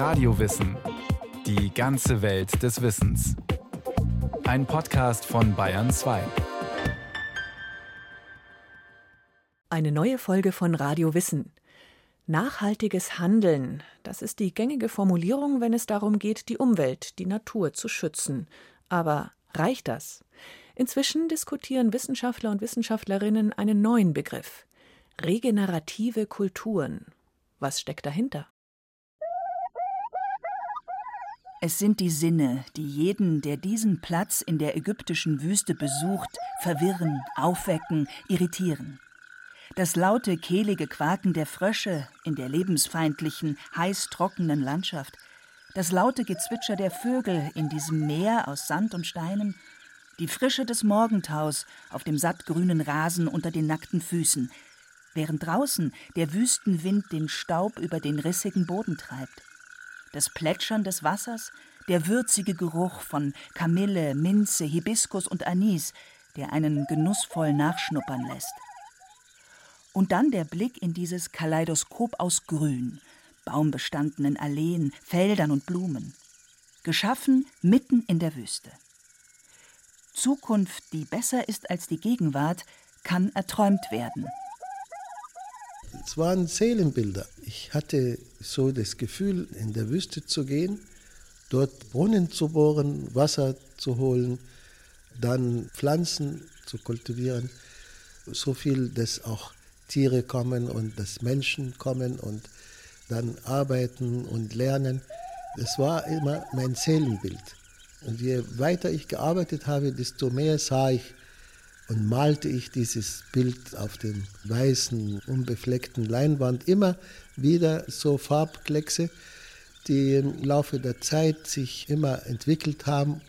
Radiowissen. Die ganze Welt des Wissens. Ein Podcast von Bayern 2. Eine neue Folge von Radio Wissen. Nachhaltiges Handeln, das ist die gängige Formulierung, wenn es darum geht, die Umwelt, die Natur zu schützen. Aber reicht das? Inzwischen diskutieren Wissenschaftler und Wissenschaftlerinnen einen neuen Begriff regenerative Kulturen. Was steckt dahinter? Es sind die Sinne, die jeden, der diesen Platz in der ägyptischen Wüste besucht, verwirren, aufwecken, irritieren. Das laute, kehlige Quaken der Frösche in der lebensfeindlichen, heiß trockenen Landschaft, das laute Gezwitscher der Vögel in diesem Meer aus Sand und Steinen, die Frische des Morgentaus auf dem sattgrünen Rasen unter den nackten Füßen, während draußen der Wüstenwind den Staub über den rissigen Boden treibt. Das Plätschern des Wassers, der würzige Geruch von Kamille, Minze, Hibiskus und Anis, der einen genussvoll nachschnuppern lässt. Und dann der Blick in dieses Kaleidoskop aus Grün, baumbestandenen Alleen, Feldern und Blumen, geschaffen mitten in der Wüste. Zukunft, die besser ist als die Gegenwart, kann erträumt werden. Es waren Seelenbilder. Ich hatte so das Gefühl, in der Wüste zu gehen, dort Brunnen zu bohren, Wasser zu holen, dann Pflanzen zu kultivieren, so viel, dass auch Tiere kommen und dass Menschen kommen und dann arbeiten und lernen. Das war immer mein Seelenbild. Und je weiter ich gearbeitet habe, desto mehr sah ich und malte ich dieses Bild auf dem weißen, unbefleckten Leinwand immer wieder so Farbkleckse, die im Laufe der Zeit sich immer entwickelt haben.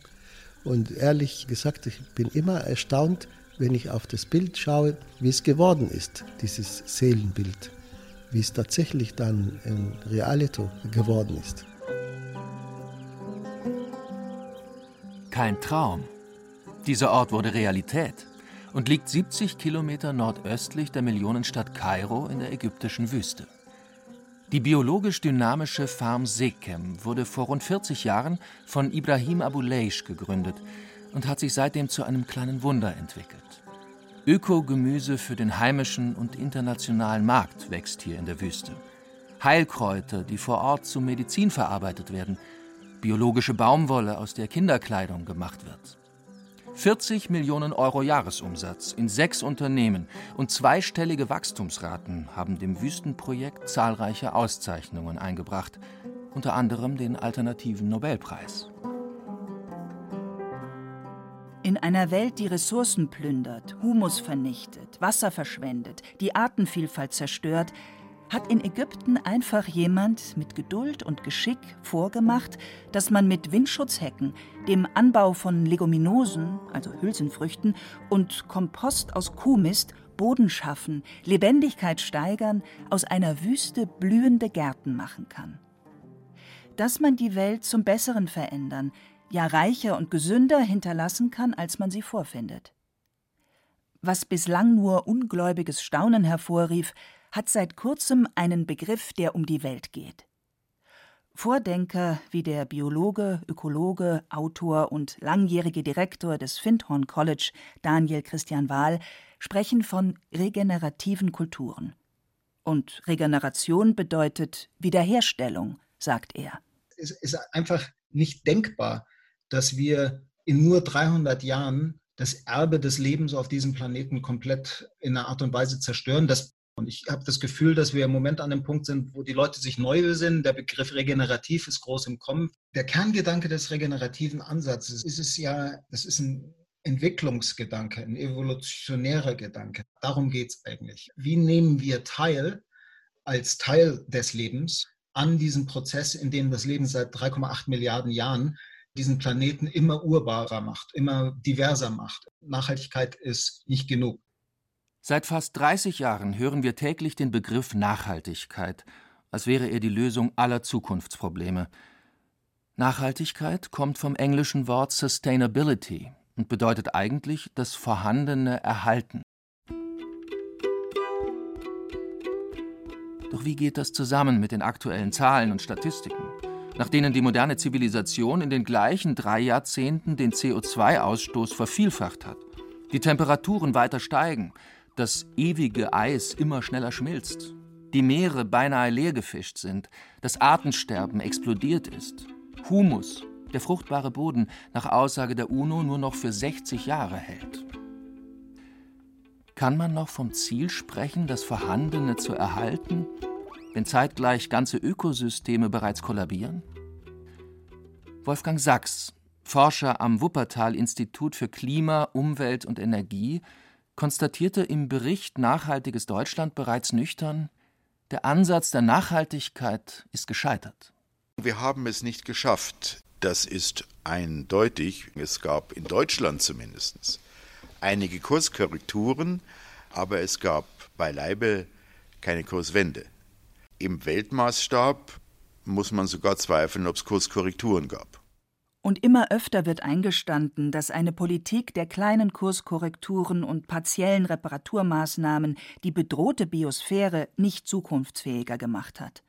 Und ehrlich gesagt, ich bin immer erstaunt, wenn ich auf das Bild schaue, wie es geworden ist, dieses Seelenbild, wie es tatsächlich dann in Realito geworden ist. Kein Traum. Dieser Ort wurde Realität und liegt 70 Kilometer nordöstlich der Millionenstadt Kairo in der ägyptischen Wüste. Die biologisch dynamische Farm Sekem wurde vor rund 40 Jahren von Ibrahim Abuleish gegründet und hat sich seitdem zu einem kleinen Wunder entwickelt. Ökogemüse für den heimischen und internationalen Markt wächst hier in der Wüste. Heilkräuter, die vor Ort zu Medizin verarbeitet werden, biologische Baumwolle, aus der Kinderkleidung gemacht wird. 40 Millionen Euro Jahresumsatz in sechs Unternehmen und zweistellige Wachstumsraten haben dem Wüstenprojekt zahlreiche Auszeichnungen eingebracht, unter anderem den Alternativen Nobelpreis. In einer Welt, die Ressourcen plündert, Humus vernichtet, Wasser verschwendet, die Artenvielfalt zerstört, hat in Ägypten einfach jemand mit Geduld und Geschick vorgemacht, dass man mit Windschutzhecken, dem Anbau von Leguminosen, also Hülsenfrüchten, und Kompost aus Kuhmist Boden schaffen, Lebendigkeit steigern, aus einer Wüste blühende Gärten machen kann. Dass man die Welt zum Besseren verändern, ja reicher und gesünder hinterlassen kann, als man sie vorfindet. Was bislang nur ungläubiges Staunen hervorrief, hat seit kurzem einen Begriff, der um die Welt geht. Vordenker wie der Biologe, Ökologe, Autor und langjährige Direktor des Findhorn College, Daniel Christian Wahl, sprechen von regenerativen Kulturen. Und Regeneration bedeutet Wiederherstellung, sagt er. Es ist einfach nicht denkbar, dass wir in nur 300 Jahren das Erbe des Lebens auf diesem Planeten komplett in einer Art und Weise zerstören. Das und ich habe das Gefühl, dass wir im Moment an dem Punkt sind, wo die Leute sich neu besinnen. Der Begriff regenerativ ist groß im Kommen. Der Kerngedanke des regenerativen Ansatzes ist es ja, das ist ein Entwicklungsgedanke, ein evolutionärer Gedanke. Darum geht es eigentlich. Wie nehmen wir teil als Teil des Lebens an diesem Prozess, in dem das Leben seit 3,8 Milliarden Jahren diesen Planeten immer urbarer macht, immer diverser macht. Nachhaltigkeit ist nicht genug. Seit fast 30 Jahren hören wir täglich den Begriff Nachhaltigkeit, als wäre er die Lösung aller Zukunftsprobleme. Nachhaltigkeit kommt vom englischen Wort Sustainability und bedeutet eigentlich das Vorhandene erhalten. Doch wie geht das zusammen mit den aktuellen Zahlen und Statistiken? nach denen die moderne Zivilisation in den gleichen drei Jahrzehnten den CO2-Ausstoß vervielfacht hat, die Temperaturen weiter steigen, das ewige Eis immer schneller schmilzt, die Meere beinahe leergefischt sind, das Artensterben explodiert ist, Humus, der fruchtbare Boden, nach Aussage der UNO nur noch für 60 Jahre hält. Kann man noch vom Ziel sprechen, das Vorhandene zu erhalten, wenn zeitgleich ganze Ökosysteme bereits kollabieren? Wolfgang Sachs, Forscher am Wuppertal-Institut für Klima, Umwelt und Energie, konstatierte im Bericht Nachhaltiges Deutschland bereits nüchtern, der Ansatz der Nachhaltigkeit ist gescheitert. Wir haben es nicht geschafft. Das ist eindeutig. Es gab in Deutschland zumindest einige Kurskorrekturen, aber es gab beileibe keine Kurswende. Im Weltmaßstab muss man sogar zweifeln, ob es Kurskorrekturen gab. Und immer öfter wird eingestanden, dass eine Politik der kleinen Kurskorrekturen und partiellen Reparaturmaßnahmen die bedrohte Biosphäre nicht zukunftsfähiger gemacht hat.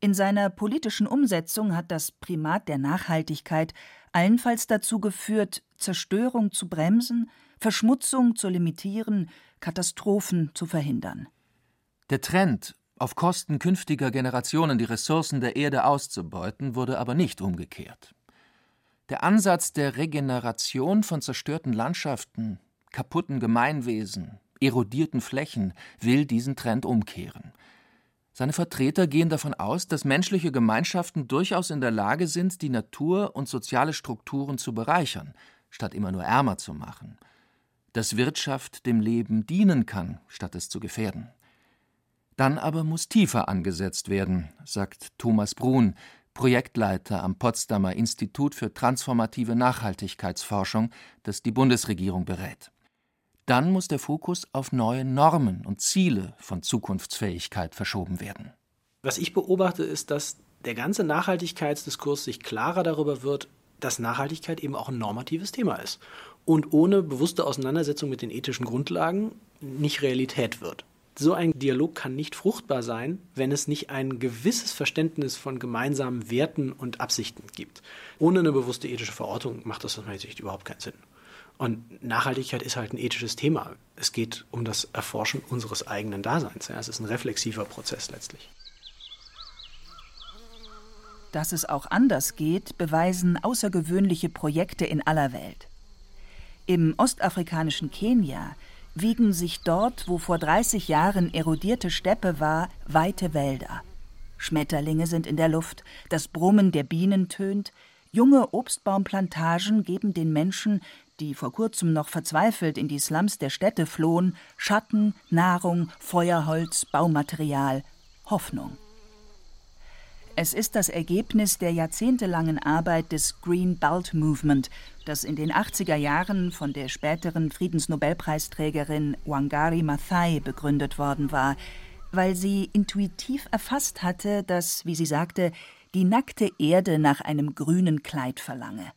In seiner politischen Umsetzung hat das Primat der Nachhaltigkeit allenfalls dazu geführt, Zerstörung zu bremsen, Verschmutzung zu limitieren, Katastrophen zu verhindern. Der Trend, auf Kosten künftiger Generationen die Ressourcen der Erde auszubeuten, wurde aber nicht umgekehrt. Der Ansatz der Regeneration von zerstörten Landschaften, kaputten Gemeinwesen, erodierten Flächen will diesen Trend umkehren. Seine Vertreter gehen davon aus, dass menschliche Gemeinschaften durchaus in der Lage sind, die Natur und soziale Strukturen zu bereichern, statt immer nur ärmer zu machen. Dass Wirtschaft dem Leben dienen kann, statt es zu gefährden. Dann aber muss tiefer angesetzt werden, sagt Thomas Brun, Projektleiter am Potsdamer Institut für transformative Nachhaltigkeitsforschung, das die Bundesregierung berät. Dann muss der Fokus auf neue Normen und Ziele von Zukunftsfähigkeit verschoben werden. Was ich beobachte, ist, dass der ganze Nachhaltigkeitsdiskurs sich klarer darüber wird, dass Nachhaltigkeit eben auch ein normatives Thema ist und ohne bewusste Auseinandersetzung mit den ethischen Grundlagen nicht Realität wird. So ein Dialog kann nicht fruchtbar sein, wenn es nicht ein gewisses Verständnis von gemeinsamen Werten und Absichten gibt. Ohne eine bewusste ethische Verortung macht das aus meiner Sicht überhaupt keinen Sinn. Und Nachhaltigkeit ist halt ein ethisches Thema. Es geht um das Erforschen unseres eigenen Daseins. es ist ein reflexiver Prozess letztlich. Dass es auch anders geht, beweisen außergewöhnliche Projekte in aller Welt. Im ostafrikanischen Kenia wiegen sich dort, wo vor 30 Jahren erodierte Steppe war, weite Wälder. Schmetterlinge sind in der Luft, das Brummen der Bienen tönt, junge Obstbaumplantagen geben den Menschen, die vor kurzem noch verzweifelt in die Slums der Städte flohen, Schatten, Nahrung, Feuerholz, Baumaterial, Hoffnung. Es ist das Ergebnis der jahrzehntelangen Arbeit des Green Belt Movement, das in den 80er Jahren von der späteren Friedensnobelpreisträgerin Wangari Maathai begründet worden war, weil sie intuitiv erfasst hatte, dass, wie sie sagte, die nackte Erde nach einem grünen Kleid verlange.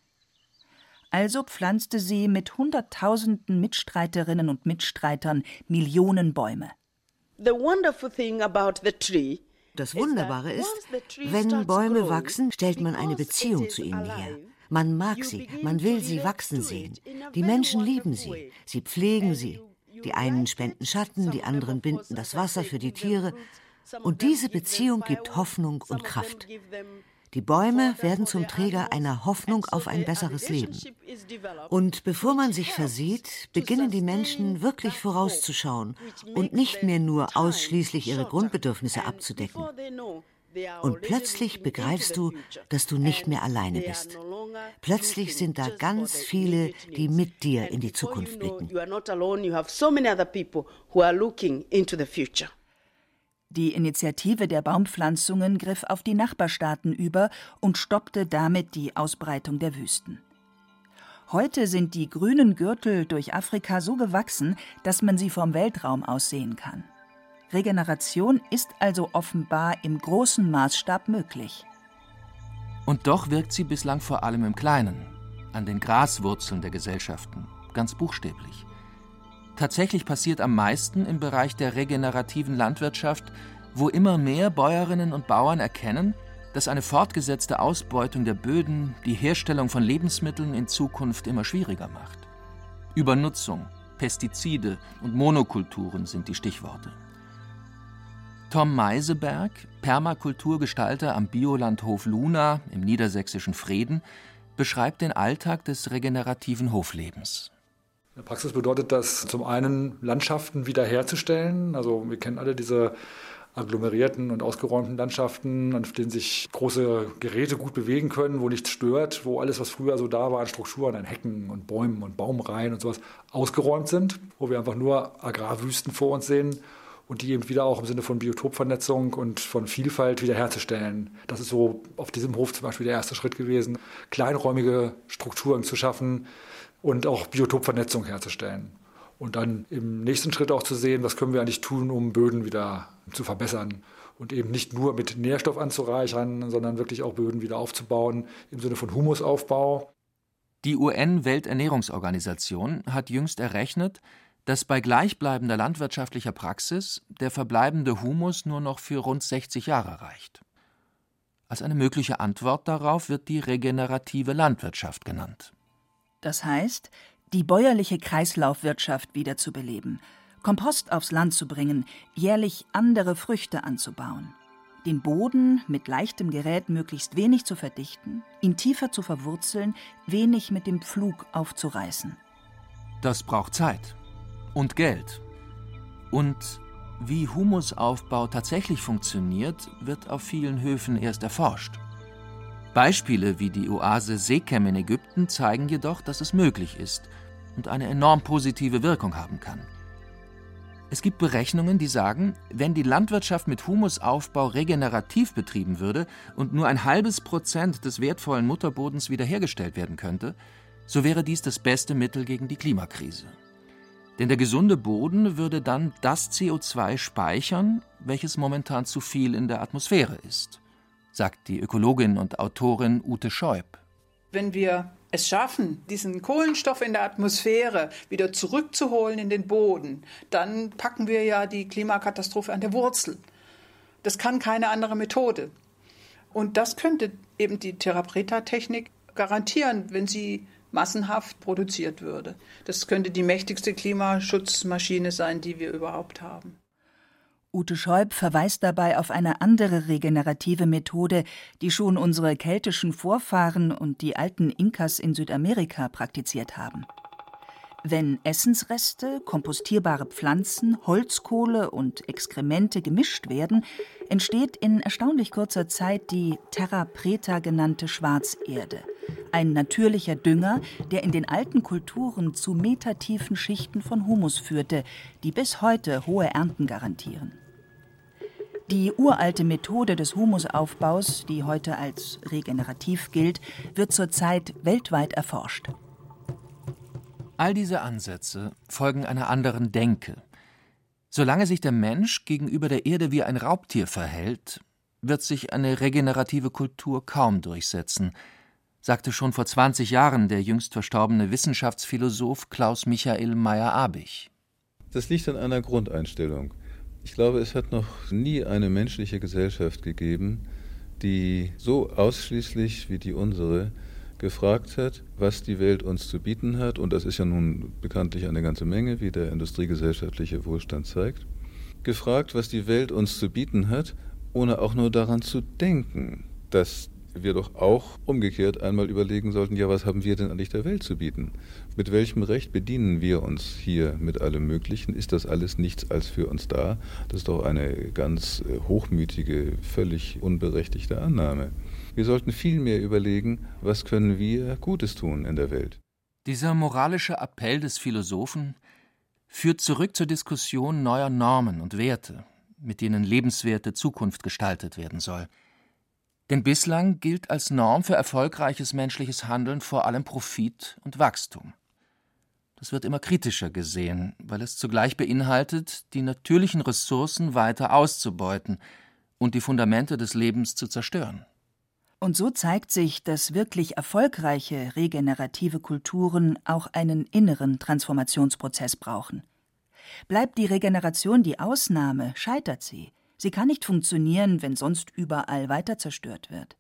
Also pflanzte sie mit Hunderttausenden Mitstreiterinnen und Mitstreitern Millionen Bäume. The wonderful thing about the tree das Wunderbare ist, wenn Bäume wachsen, stellt man eine Beziehung zu ihnen her. Man mag sie, man will sie wachsen sehen. Die Menschen lieben sie, sie pflegen sie. Die einen spenden Schatten, die anderen binden das Wasser für die Tiere. Und diese Beziehung gibt Hoffnung und Kraft. Die Bäume werden zum Träger einer Hoffnung auf ein besseres Leben. Und bevor man sich versieht, beginnen die Menschen wirklich vorauszuschauen und nicht mehr nur ausschließlich ihre Grundbedürfnisse abzudecken. Und plötzlich begreifst du, dass du nicht mehr alleine bist. Plötzlich sind da ganz viele, die mit dir in die Zukunft blicken. Die Initiative der Baumpflanzungen griff auf die Nachbarstaaten über und stoppte damit die Ausbreitung der Wüsten. Heute sind die grünen Gürtel durch Afrika so gewachsen, dass man sie vom Weltraum aus sehen kann. Regeneration ist also offenbar im großen Maßstab möglich. Und doch wirkt sie bislang vor allem im Kleinen, an den Graswurzeln der Gesellschaften, ganz buchstäblich. Tatsächlich passiert am meisten im Bereich der regenerativen Landwirtschaft, wo immer mehr Bäuerinnen und Bauern erkennen, dass eine fortgesetzte Ausbeutung der Böden die Herstellung von Lebensmitteln in Zukunft immer schwieriger macht. Übernutzung, Pestizide und Monokulturen sind die Stichworte. Tom Meiseberg, Permakulturgestalter am Biolandhof Luna im niedersächsischen Frieden, beschreibt den Alltag des regenerativen Hoflebens. In der Praxis bedeutet das zum einen Landschaften wiederherzustellen. Also wir kennen alle diese agglomerierten und ausgeräumten Landschaften, auf denen sich große Geräte gut bewegen können, wo nichts stört, wo alles, was früher so da war an Strukturen, an Hecken und Bäumen und Baumreihen und sowas, ausgeräumt sind, wo wir einfach nur Agrarwüsten vor uns sehen und die eben wieder auch im Sinne von Biotopvernetzung und von Vielfalt wiederherzustellen. Das ist so auf diesem Hof zum Beispiel der erste Schritt gewesen, kleinräumige Strukturen zu schaffen, und auch Biotopvernetzung herzustellen. Und dann im nächsten Schritt auch zu sehen, was können wir eigentlich tun, um Böden wieder zu verbessern. Und eben nicht nur mit Nährstoff anzureichern, sondern wirklich auch Böden wieder aufzubauen im Sinne von Humusaufbau. Die UN-Welternährungsorganisation hat jüngst errechnet, dass bei gleichbleibender landwirtschaftlicher Praxis der verbleibende Humus nur noch für rund 60 Jahre reicht. Als eine mögliche Antwort darauf wird die regenerative Landwirtschaft genannt. Das heißt, die bäuerliche Kreislaufwirtschaft wiederzubeleben, Kompost aufs Land zu bringen, jährlich andere Früchte anzubauen, den Boden mit leichtem Gerät möglichst wenig zu verdichten, ihn tiefer zu verwurzeln, wenig mit dem Pflug aufzureißen. Das braucht Zeit und Geld. Und wie Humusaufbau tatsächlich funktioniert, wird auf vielen Höfen erst erforscht. Beispiele wie die Oase Sekem in Ägypten zeigen jedoch, dass es möglich ist und eine enorm positive Wirkung haben kann. Es gibt Berechnungen, die sagen, wenn die Landwirtschaft mit Humusaufbau regenerativ betrieben würde und nur ein halbes Prozent des wertvollen Mutterbodens wiederhergestellt werden könnte, so wäre dies das beste Mittel gegen die Klimakrise. Denn der gesunde Boden würde dann das CO2 speichern, welches momentan zu viel in der Atmosphäre ist sagt die Ökologin und Autorin Ute Scheub. Wenn wir es schaffen, diesen Kohlenstoff in der Atmosphäre wieder zurückzuholen in den Boden, dann packen wir ja die Klimakatastrophe an der Wurzel. Das kann keine andere Methode. Und das könnte eben die Therapreta-Technik garantieren, wenn sie massenhaft produziert würde. Das könnte die mächtigste Klimaschutzmaschine sein, die wir überhaupt haben. Ute Scheub verweist dabei auf eine andere regenerative Methode, die schon unsere keltischen Vorfahren und die alten Inkas in Südamerika praktiziert haben. Wenn Essensreste, kompostierbare Pflanzen, Holzkohle und Exkremente gemischt werden, entsteht in erstaunlich kurzer Zeit die Terra Preta genannte Schwarzerde, ein natürlicher Dünger, der in den alten Kulturen zu metertiefen Schichten von Humus führte, die bis heute hohe Ernten garantieren. Die uralte Methode des Humusaufbaus, die heute als regenerativ gilt, wird zurzeit weltweit erforscht. All diese Ansätze folgen einer anderen Denke. Solange sich der Mensch gegenüber der Erde wie ein Raubtier verhält, wird sich eine regenerative Kultur kaum durchsetzen, sagte schon vor 20 Jahren der jüngst verstorbene Wissenschaftsphilosoph Klaus Michael Meyer-Abich. Das liegt an einer Grundeinstellung. Ich glaube, es hat noch nie eine menschliche Gesellschaft gegeben, die so ausschließlich wie die unsere gefragt hat, was die Welt uns zu bieten hat. Und das ist ja nun bekanntlich eine ganze Menge, wie der industriegesellschaftliche Wohlstand zeigt. Gefragt, was die Welt uns zu bieten hat, ohne auch nur daran zu denken, dass wir doch auch umgekehrt einmal überlegen sollten, ja, was haben wir denn eigentlich der Welt zu bieten? Mit welchem Recht bedienen wir uns hier mit allem Möglichen? Ist das alles nichts als für uns da? Das ist doch eine ganz äh, hochmütige, völlig unberechtigte Annahme. Wir sollten viel mehr überlegen, was können wir Gutes tun in der Welt. Dieser moralische Appell des Philosophen führt zurück zur Diskussion neuer Normen und Werte, mit denen lebenswerte Zukunft gestaltet werden soll – denn bislang gilt als Norm für erfolgreiches menschliches Handeln vor allem Profit und Wachstum. Das wird immer kritischer gesehen, weil es zugleich beinhaltet, die natürlichen Ressourcen weiter auszubeuten und die Fundamente des Lebens zu zerstören. Und so zeigt sich, dass wirklich erfolgreiche regenerative Kulturen auch einen inneren Transformationsprozess brauchen. Bleibt die Regeneration die Ausnahme, scheitert sie, Sie kann nicht funktionieren, wenn sonst überall weiter zerstört wird.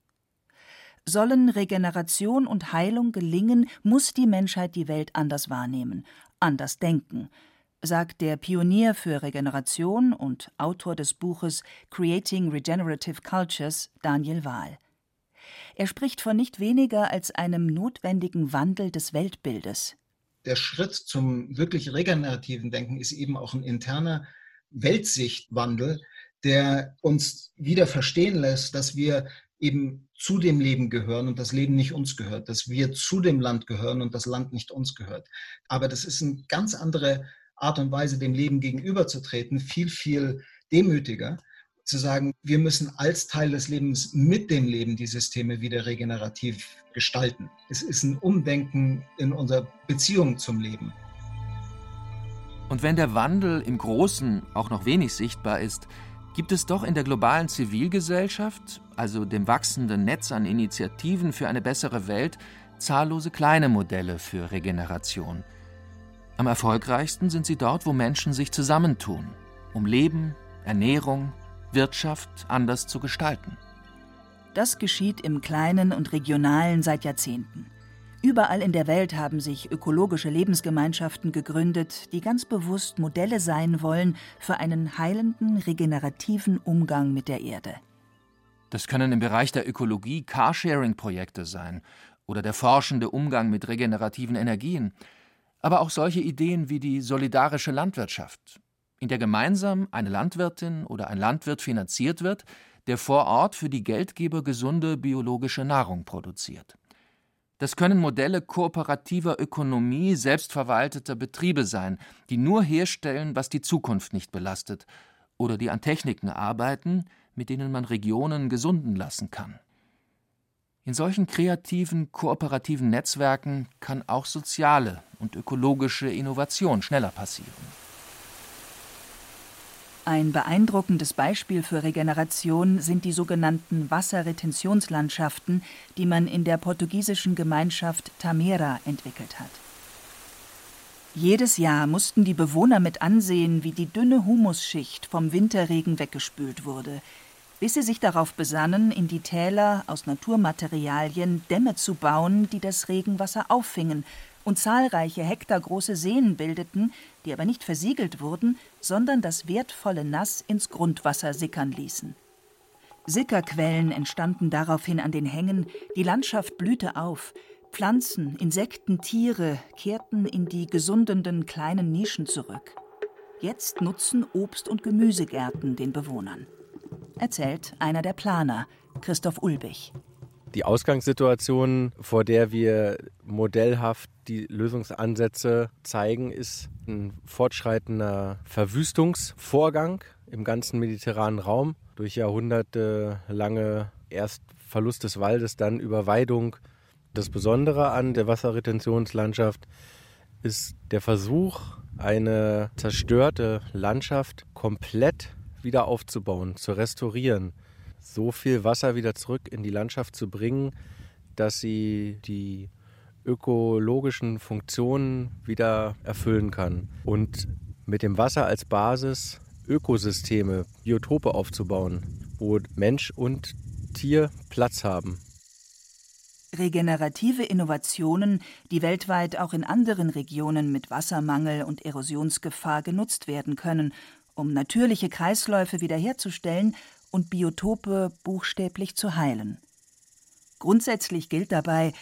Sollen Regeneration und Heilung gelingen, muss die Menschheit die Welt anders wahrnehmen, anders denken, sagt der Pionier für Regeneration und Autor des Buches Creating Regenerative Cultures, Daniel Wahl. Er spricht von nicht weniger als einem notwendigen Wandel des Weltbildes. Der Schritt zum wirklich regenerativen Denken ist eben auch ein interner Weltsichtwandel, der uns wieder verstehen lässt, dass wir eben zu dem Leben gehören und das Leben nicht uns gehört, dass wir zu dem Land gehören und das Land nicht uns gehört. Aber das ist eine ganz andere Art und Weise, dem Leben gegenüberzutreten, viel, viel demütiger, zu sagen, wir müssen als Teil des Lebens mit dem Leben die Systeme wieder regenerativ gestalten. Es ist ein Umdenken in unserer Beziehung zum Leben. Und wenn der Wandel im Großen auch noch wenig sichtbar ist, gibt es doch in der globalen Zivilgesellschaft, also dem wachsenden Netz an Initiativen für eine bessere Welt, zahllose kleine Modelle für Regeneration. Am erfolgreichsten sind sie dort, wo Menschen sich zusammentun, um Leben, Ernährung, Wirtschaft anders zu gestalten. Das geschieht im Kleinen und Regionalen seit Jahrzehnten. Überall in der Welt haben sich ökologische Lebensgemeinschaften gegründet, die ganz bewusst Modelle sein wollen für einen heilenden, regenerativen Umgang mit der Erde. Das können im Bereich der Ökologie Carsharing-Projekte sein oder der forschende Umgang mit regenerativen Energien, aber auch solche Ideen wie die solidarische Landwirtschaft, in der gemeinsam eine Landwirtin oder ein Landwirt finanziert wird, der vor Ort für die Geldgeber gesunde biologische Nahrung produziert. Das können Modelle kooperativer Ökonomie selbstverwalteter Betriebe sein, die nur herstellen, was die Zukunft nicht belastet, oder die an Techniken arbeiten, mit denen man Regionen gesunden lassen kann. In solchen kreativen, kooperativen Netzwerken kann auch soziale und ökologische Innovation schneller passieren. Ein beeindruckendes Beispiel für Regeneration sind die sogenannten Wasserretentionslandschaften, die man in der portugiesischen Gemeinschaft Tamera entwickelt hat. Jedes Jahr mussten die Bewohner mit ansehen, wie die dünne Humusschicht vom Winterregen weggespült wurde, bis sie sich darauf besannen, in die Täler aus Naturmaterialien Dämme zu bauen, die das Regenwasser auffingen und zahlreiche hektargroße Seen bildeten, die aber nicht versiegelt wurden, sondern das wertvolle Nass ins Grundwasser sickern ließen. Sickerquellen entstanden daraufhin an den Hängen, die Landschaft blühte auf, Pflanzen, Insekten, Tiere kehrten in die gesundenden kleinen Nischen zurück. Jetzt nutzen Obst- und Gemüsegärten den Bewohnern. Erzählt einer der Planer, Christoph Ulbich. Die Ausgangssituation, vor der wir modellhaft die Lösungsansätze zeigen, ist ein fortschreitender Verwüstungsvorgang im ganzen mediterranen Raum durch jahrhundertelange erst Verlust des Waldes, dann Überweidung. Das Besondere an der Wasserretentionslandschaft ist der Versuch, eine zerstörte Landschaft komplett wieder aufzubauen, zu restaurieren, so viel Wasser wieder zurück in die Landschaft zu bringen, dass sie die ökologischen Funktionen wieder erfüllen kann. Und mit dem Wasser als Basis Ökosysteme, Biotope aufzubauen, wo Mensch und Tier Platz haben. Regenerative Innovationen, die weltweit auch in anderen Regionen mit Wassermangel und Erosionsgefahr genutzt werden können, um natürliche Kreisläufe wiederherzustellen und Biotope buchstäblich zu heilen. Grundsätzlich gilt dabei,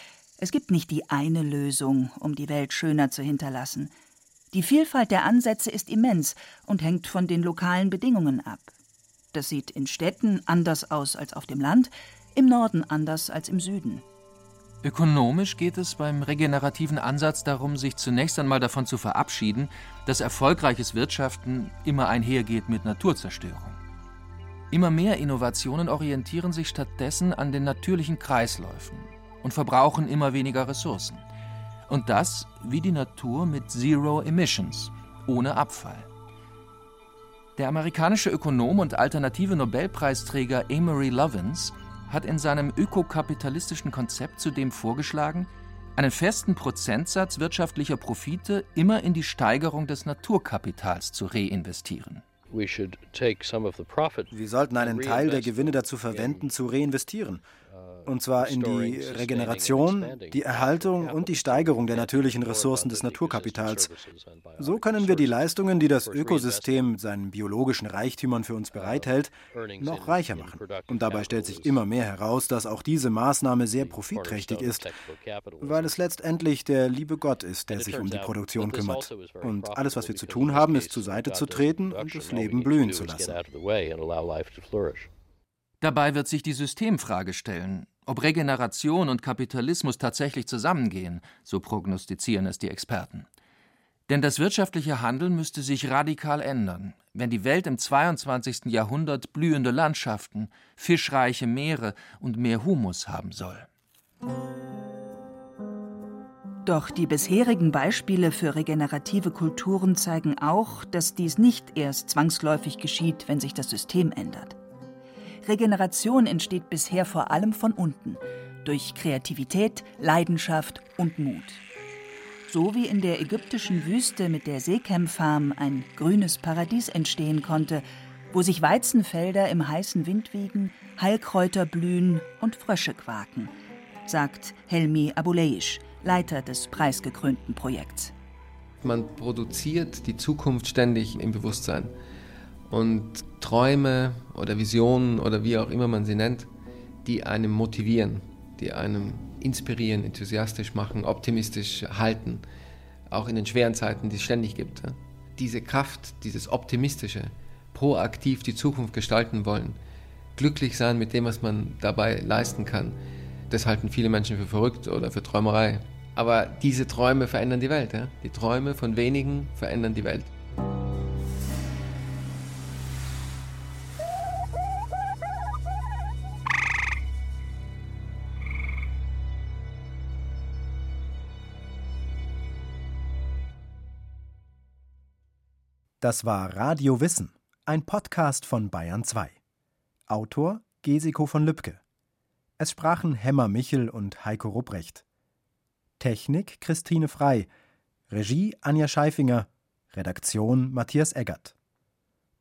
es gibt nicht die eine Lösung, um die Welt schöner zu hinterlassen. Die Vielfalt der Ansätze ist immens und hängt von den lokalen Bedingungen ab. Das sieht in Städten anders aus als auf dem Land, im Norden anders als im Süden. Ökonomisch geht es beim regenerativen Ansatz darum, sich zunächst einmal davon zu verabschieden, dass erfolgreiches Wirtschaften immer einhergeht mit Naturzerstörung. Immer mehr Innovationen orientieren sich stattdessen an den natürlichen Kreisläufen und verbrauchen immer weniger Ressourcen. Und das wie die Natur mit Zero Emissions, ohne Abfall. Der amerikanische Ökonom und alternative Nobelpreisträger Amory Lovins hat in seinem ökokapitalistischen Konzept zudem vorgeschlagen, einen festen Prozentsatz wirtschaftlicher Profite immer in die Steigerung des Naturkapitals zu reinvestieren. Wir sollten einen Teil der Gewinne dazu verwenden, zu reinvestieren und zwar in die Regeneration, die Erhaltung und die Steigerung der natürlichen Ressourcen des Naturkapitals. So können wir die Leistungen, die das Ökosystem mit seinen biologischen Reichtümern für uns bereithält, noch reicher machen. Und dabei stellt sich immer mehr heraus, dass auch diese Maßnahme sehr profitträchtig ist, weil es letztendlich der liebe Gott ist, der sich um die Produktion kümmert. Und alles, was wir zu tun haben, ist zur Seite zu treten und das Leben blühen zu lassen. Dabei wird sich die Systemfrage stellen, ob Regeneration und Kapitalismus tatsächlich zusammengehen, so prognostizieren es die Experten. Denn das wirtschaftliche Handeln müsste sich radikal ändern, wenn die Welt im 22. Jahrhundert blühende Landschaften, fischreiche Meere und mehr Humus haben soll. Doch die bisherigen Beispiele für regenerative Kulturen zeigen auch, dass dies nicht erst zwangsläufig geschieht, wenn sich das System ändert. Regeneration entsteht bisher vor allem von unten, durch Kreativität, Leidenschaft und Mut. So wie in der ägyptischen Wüste mit der Seekem-Farm ein grünes Paradies entstehen konnte, wo sich Weizenfelder im heißen Wind wiegen, Heilkräuter blühen und Frösche quaken, sagt Helmi Abuleish, Leiter des preisgekrönten Projekts. Man produziert die Zukunft ständig im Bewusstsein. Und Träume oder Visionen oder wie auch immer man sie nennt, die einem motivieren, die einem inspirieren, enthusiastisch machen, optimistisch halten, auch in den schweren Zeiten, die es ständig gibt. Diese Kraft, dieses Optimistische, proaktiv die Zukunft gestalten wollen, glücklich sein mit dem, was man dabei leisten kann, das halten viele Menschen für verrückt oder für Träumerei. Aber diese Träume verändern die Welt. Die Träume von wenigen verändern die Welt. Das war Radio Wissen, ein Podcast von Bayern 2. Autor Gesiko von Lübcke. Es sprachen Hemmer Michel und Heiko Rupprecht. Technik Christine Frei. Regie Anja Scheifinger. Redaktion Matthias Eggert.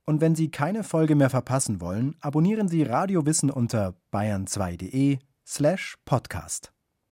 Und wenn Sie keine Folge mehr verpassen wollen, abonnieren Sie Radio Wissen unter bayern2.de slash podcast.